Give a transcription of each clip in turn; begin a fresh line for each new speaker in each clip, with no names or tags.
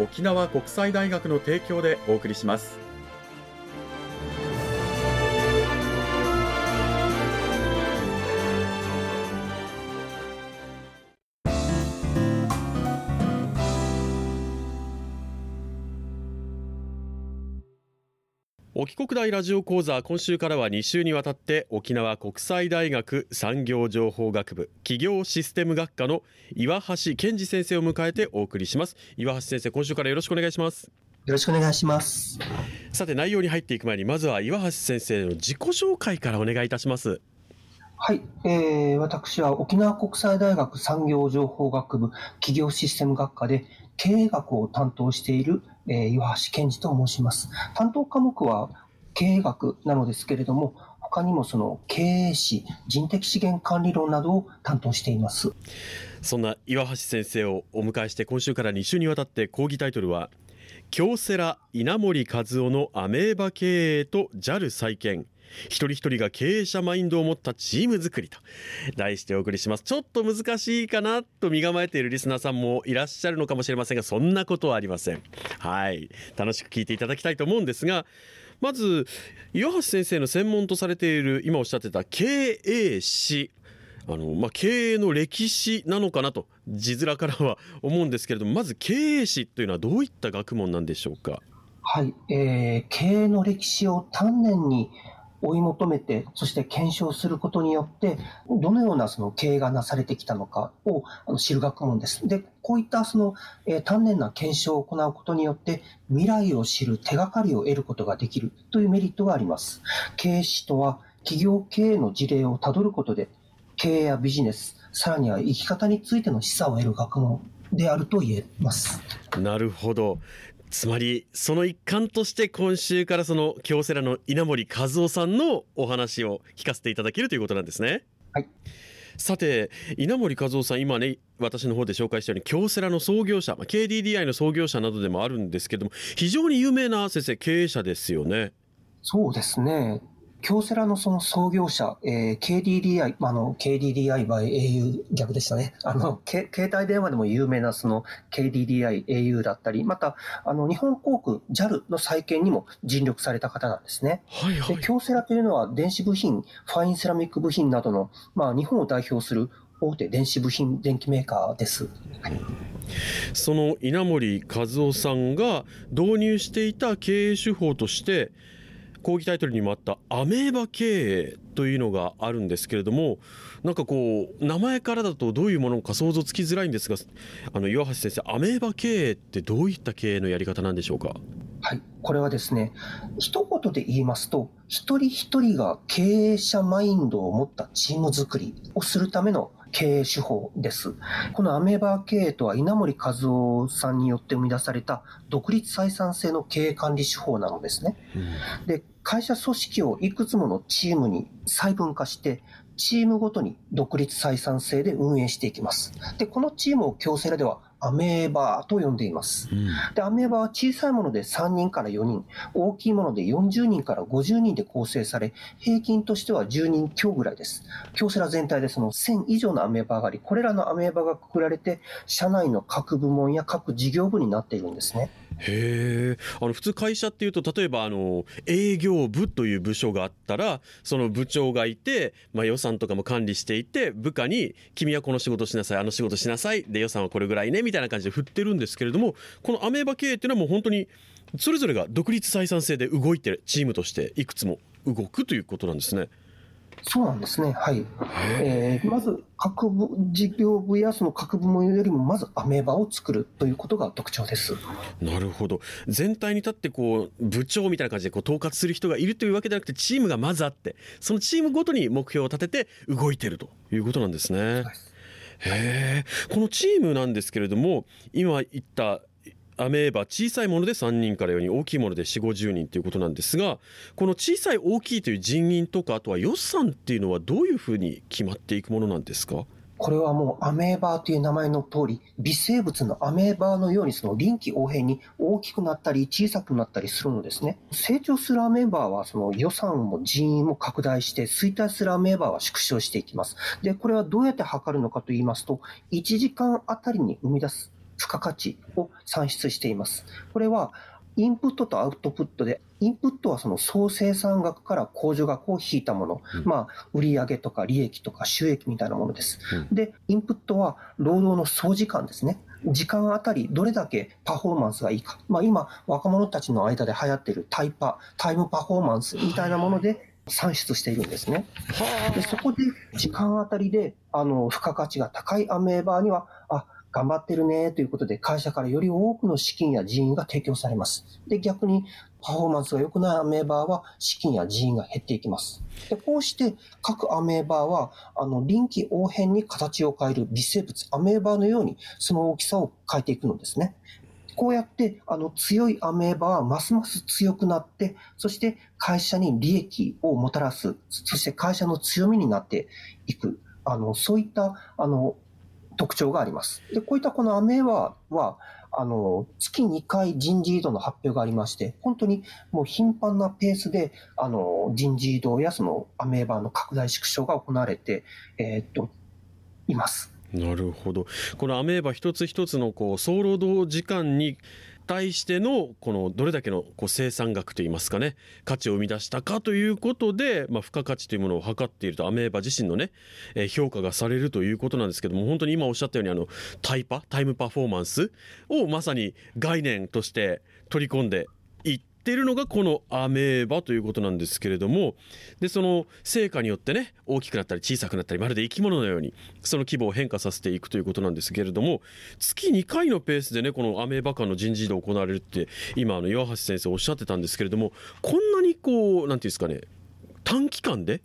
沖縄国際大学の提供でお送りします。沖国大ラジオ講座今週からは2週にわたって沖縄国際大学産業情報学部企業システム学科の岩橋健二先生を迎えてお送りします。岩橋先生今週からよろしくお願いします
よろしくお願いします。
さて内容に入っていく前にまずは岩橋先生の自己紹介からお願いいたします。
はい、えー、私は沖縄国際大学産業情報学部企業システム学科で経営学を担当しているえー、岩橋健二と申します。担当科目は経営学なのですけれども、他にもその経営史、人的資源管理論などを担当しています。
そんな岩橋先生をお迎えして今週から2週にわたって講義タイトルは京セラ稲森和夫のアメーバ経営と JAL 再建一人一人が経営者マインドを持ったチーム作りと。題してお送りします。ちょっと難しいかなと身構えているリスナーさんもいらっしゃるのかもしれませんがそんなことはありません。はい。楽しく聞いていただきたいと思うんですがまず岩橋先生の専門とされている今おっしゃってた経営史。あのまあ、経営の歴史なのかなと字面からは思うんですけれどもまず経営史というのはどういった学問なんでしょうか？
はい、えー、経営の歴史を丹念に追い求めて、そして検証することによって、どのようなその経営がなされてきたのかを知る学問です。で、こういったその、えー、丹念な検証を行うことによって、未来を知る手がかりを得ることができるというメリットがあります。経営士とは、企業経営の事例をたどることで、経営やビジネス、さらには生き方についての示唆を得る学問であると言えます。
なるほど。つまりその一環として今週からその京セラの稲森和夫さんのお話を聞かせていただけるということなんですね。
はい
さて稲森和夫さん今ね私の方で紹介したように京セラの創業者 KDDI の創業者などでもあるんですけども非常に有名な先生経営者ですよね。
そうですね京セラのその創業者、えー、KDDI、あの、KDDI by au 逆でしたね。あの、携帯電話でも有名なその KDDI、au だったり、また、あの、日本航空、JAL の再建にも尽力された方なんですね。
はいはい。
で、京セラというのは電子部品、ファインセラミック部品などの、まあ、日本を代表する大手電子部品電機メーカーです。はい、
その稲森和夫さんが導入していた経営手法として、講義タイトルにもあったアメーバ経営というのがあるんですけれどもなんかこう名前からだとどういうものか想像つきづらいんですがあの岩橋先生アメーバ経営ってどういった経営のやり方なんでしょうか？
はい、これはですね、一言で言いますと、一人一人が経営者マインドを持ったチーム作りをするための経営手法です。このアメーバー経営とは稲森和夫さんによって生み出された独立採算性の経営管理手法なのですね。うん、で会社組織をいくつものチームに細分化して、チームごとに独立採算性で運営していきます。で、このチームを京セラではアメーバーと呼んでいます。うん、で、アメーバーは小さいもので3人から4人、大きいもので40人から50人で構成され、平均としては10人強ぐらいです。京セラ全体でその1000以上のアメーバーがあり、これらのアメーバーがくくられて、社内の各部門や各事業部になっているんですね。
へえあの普通会社っていうと例えばあの営業部という部署があったらその部長がいて、まあ、予算とかも管理していて部下に「君はこの仕事しなさいあの仕事しなさい」で予算はこれぐらいねみたいな感じで振ってるんですけれどもこのアメーバ経営っていうのはもう本当にそれぞれが独立採算制で動いてるチームとしていくつも動くということなんですね。
そうなんですね。はい。えー、まず、各部、事業部やその各部門よりも、まずアメーバを作るということが特徴です。
なるほど。全体に立ってこう、部長みたいな感じでこう統括する人がいるというわけではなくて、チームがまずあって、そのチームごとに目標を立てて動いてるということなんですね。へえ。このチームなんですけれども、今言ったアメーバ小さいもので3人から4人大きいもので4 5 0人ということなんですがこの小さい大きいという人員とかあとは予算っていうのはどういうふうに決まっていくものなんですか？
これはもうアメーバーという名前の通り、微生物のアメーバーのようにその臨機応変に大きくなったり小さくなったりするのですね。成長するアメーバーはその予算も人員も拡大して、衰退するアメーバーは縮小していきます。で、これはどうやって測るのかと言いますと、1時間あたりに生み出す付加価値を算出しています。これはインプットとアウトプットで、インプットはその総生産額から控除額を引いたもの、うん、まあ、売上とか利益とか収益みたいなものです。うん、で、インプットは労働の総時間ですね。時間あたりどれだけパフォーマンスがいいか。まあ、今、若者たちの間で流行っているタイパ、タイムパフォーマンスみたいなもので、算出しているんですね。でそこで時間あたりであの付加価値が高いアメーバーには、あ頑張ってるねということで、会社からより多くの資金や人員が提供されます。で、逆にパフォーマンスが良くないアメーバーは資金や人員が減っていきます。でこうして各アメーバーは、あの、臨機応変に形を変える微生物、アメーバーのようにその大きさを変えていくのですね。こうやって、あの、強いアメーバーはますます強くなって、そして会社に利益をもたらす、そして会社の強みになっていく、あの、そういった、あの、特徴があります。で、こういったこのアメーバーは、あの、月2回人事異動の発表がありまして、本当にもう頻繁なペースで、あの、人事異動やそのアメーバーの拡大縮小が行われて、えー、っと、います。
なるほど。このアメーバ一つ一つのこう総労働時間に対してのこのどれだけのこう生産額といいますかね価値を生み出したかということで、まあ、付加価値というものを測っているとアメーバ自身のね、えー、評価がされるということなんですけども本当に今おっしゃったようにあのタイパタイムパフォーマンスをまさに概念として取り込んでいっってるのがこのアメーバということなんですけれどもでその成果によってね大きくなったり小さくなったりまるで生き物のようにその規模を変化させていくということなんですけれども月2回のペースでねこのアメーバ間の人事異動行われるって今あの岩橋先生おっしゃってたんですけれどもこんなにこう何て言うんですかね短期間で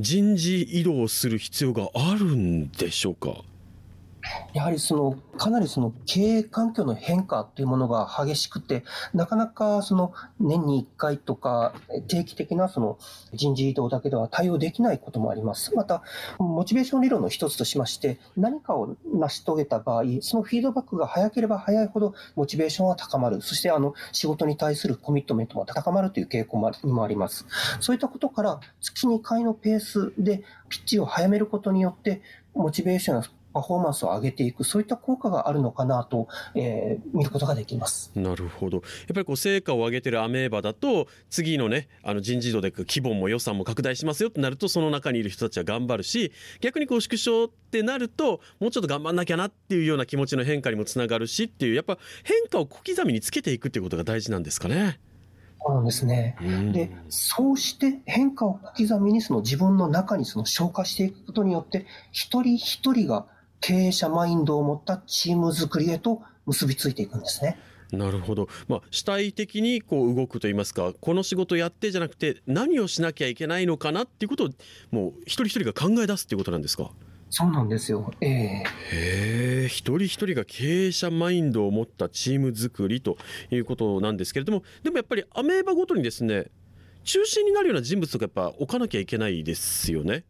人事異動する必要があるんでしょうか？
やはりその、かなりその経営環境の変化というものが激しくて、なかなかその年に1回とか定期的なその人事異動だけでは対応できないこともあります。また、モチベーション理論の一つとしまして、何かを成し遂げた場合、そのフィードバックが早ければ早いほどモチベーションは高まる。そしてあの仕事に対するコミットメントも高まるという傾向にもあります。そういったことから月2回のペースでピッチを早めることによって、モチベーションパフォーマンスを上げていく、そういった効果があるのかなと、えー、見ることができます。
なるほど。やっぱりこう成果を上げてるアメーバだと、次のね、あの人事異動で規模も予算も拡大しますよってなると、その中にいる人たちは頑張るし、逆にこう縮小ってなると、もうちょっと頑張んなきゃなっていうような気持ちの変化にもつながるしっていう、やっぱ変化を小刻みにつけていくっていうことが大事なんですかね。
そうなんですね。で、そうして変化を小刻みにその自分の中にその消化していくことによって、一人一人が経営者マインドを持ったチーム作りへと結びついていくんですね。
なるほど、まあ、主体的にこう動くといいますかこの仕事やってじゃなくて何をしなきゃいけないのかなっていうことをもう一人一人が考え出すっていうことなんですか？
そうなんですよ。えー、へ
え、一人一人が経営者マインドを持ったチーム作りということなんですけれども、でもやっぱりアメーバごとにですね、中心になるような人物とかやっぱ置かなきゃいけないですよね。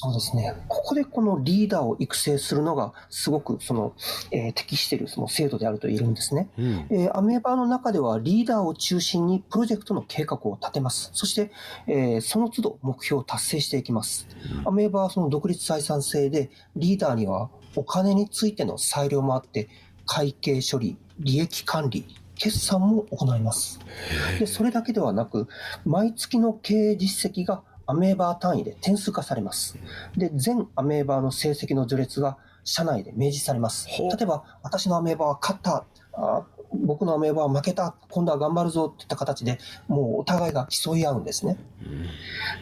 そうですね。ここでこのリーダーを育成するのが、すごくその、えー、適しているその制度であると言えるんですね、うん、えー、アメーバーの中ではリーダーを中心にプロジェクトの計画を立てます。そして、えー、その都度目標を達成していきます。うん、アメーバーはその独立採算制で、リーダーにはお金についての裁量もあって、会計処理、利益管理、決算も行います。で、それだけではなく、毎月の経営実績がアメーバー単位で点数化されます。で、全アメーバーの成績の序列が社内で明示されます。例えば、私のアメーバーは勝った、あ僕のアメーバは負けた、今度は頑張るぞっていった形で、もうお互いが競い合うんですね。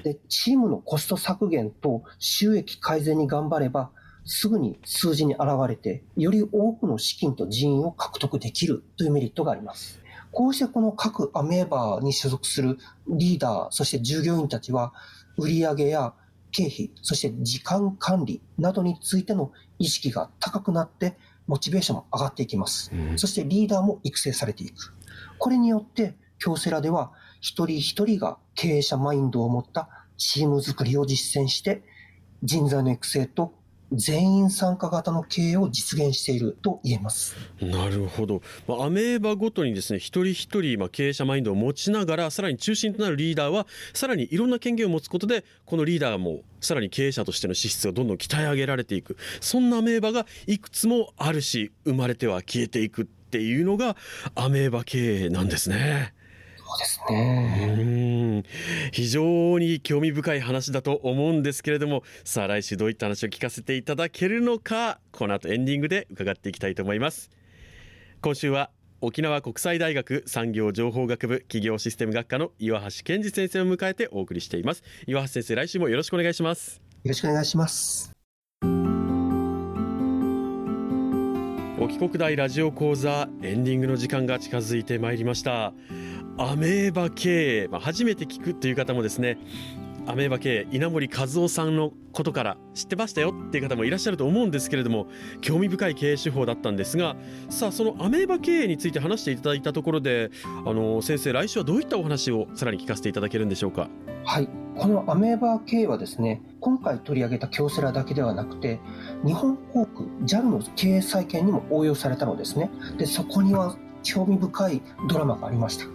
で、チームのコスト削減と収益改善に頑張れば、すぐに数字に現れて、より多くの資金と人員を獲得できるというメリットがあります。こうしてこの各アメーバーに所属するリーダー、そして従業員たちは、売上や経費、そして時間管理などについての意識が高くなって、モチベーションも上がっていきます。うん、そしてリーダーも育成されていく。これによって、京セラでは一人一人が経営者マインドを持ったチーム作りを実践して、人材の育成と全員参加型の経営を実現していると言えます
なるほど、まあ、アメーバごとにですね一人一人、まあ、経営者マインドを持ちながらさらに中心となるリーダーはさらにいろんな権限を持つことでこのリーダーもさらに経営者としての資質がどんどん鍛え上げられていくそんなアメーバがいくつもあるし生まれては消えていくっていうのがアメーバ経営なんですね。
そうですね。
非常に興味深い話だと思うんですけれども、さあ来週どういった話を聞かせていただけるのか、この後エンディングで伺っていきたいと思います。今週は沖縄国際大学産業情報学部企業システム学科の岩橋健二先生を迎えてお送りしています。岩橋先生、来週もよろしくお願いします。
よろしくお願いします。
沖国大ラジオ講座エンディングの時間が近づいてまいりました。アメーバ経営、まあ、初めて聞くという方もですねアメーバ経営稲森和夫さんのことから知ってましたよっていう方もいらっしゃると思うんですけれども興味深い経営手法だったんですがさあそのアメーバ経営について話していただいたところであの先生来週はどういったお話をさらに聞かせていただけるんでしょうか？
はいこのアメーバ経営はですね今回取り上げた京セラだけではなくて日本航空 JAL の経営再建にも応用されたのですねでそこには興味深いドラマがありました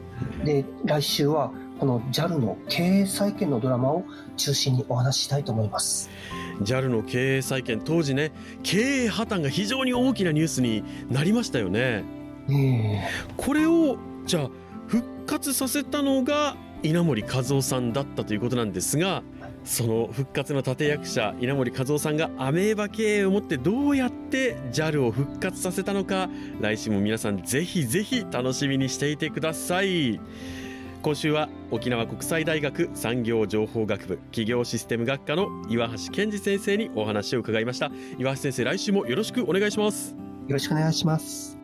で、来週はこの JAL の経営再建のドラマを中心にお話ししたいと思います。
JAL の経営再建当時ね経営破綻が非常に大きなニュースになりましたよね。
えー、
これをじゃあ復活させたのが稲森和夫さんだったということなんですがその復活の立役者稲森和夫さんがアメーバ経営をもってどうやって JAL を復活させたのか来週も皆さんぜひぜひ楽しみにしていてください。今週は沖縄国際大学産業情報学部企業システム学科の岩橋健二先生にお話を伺いました。岩橋先生来週もよろしくお願いします。
よろしくお願いします。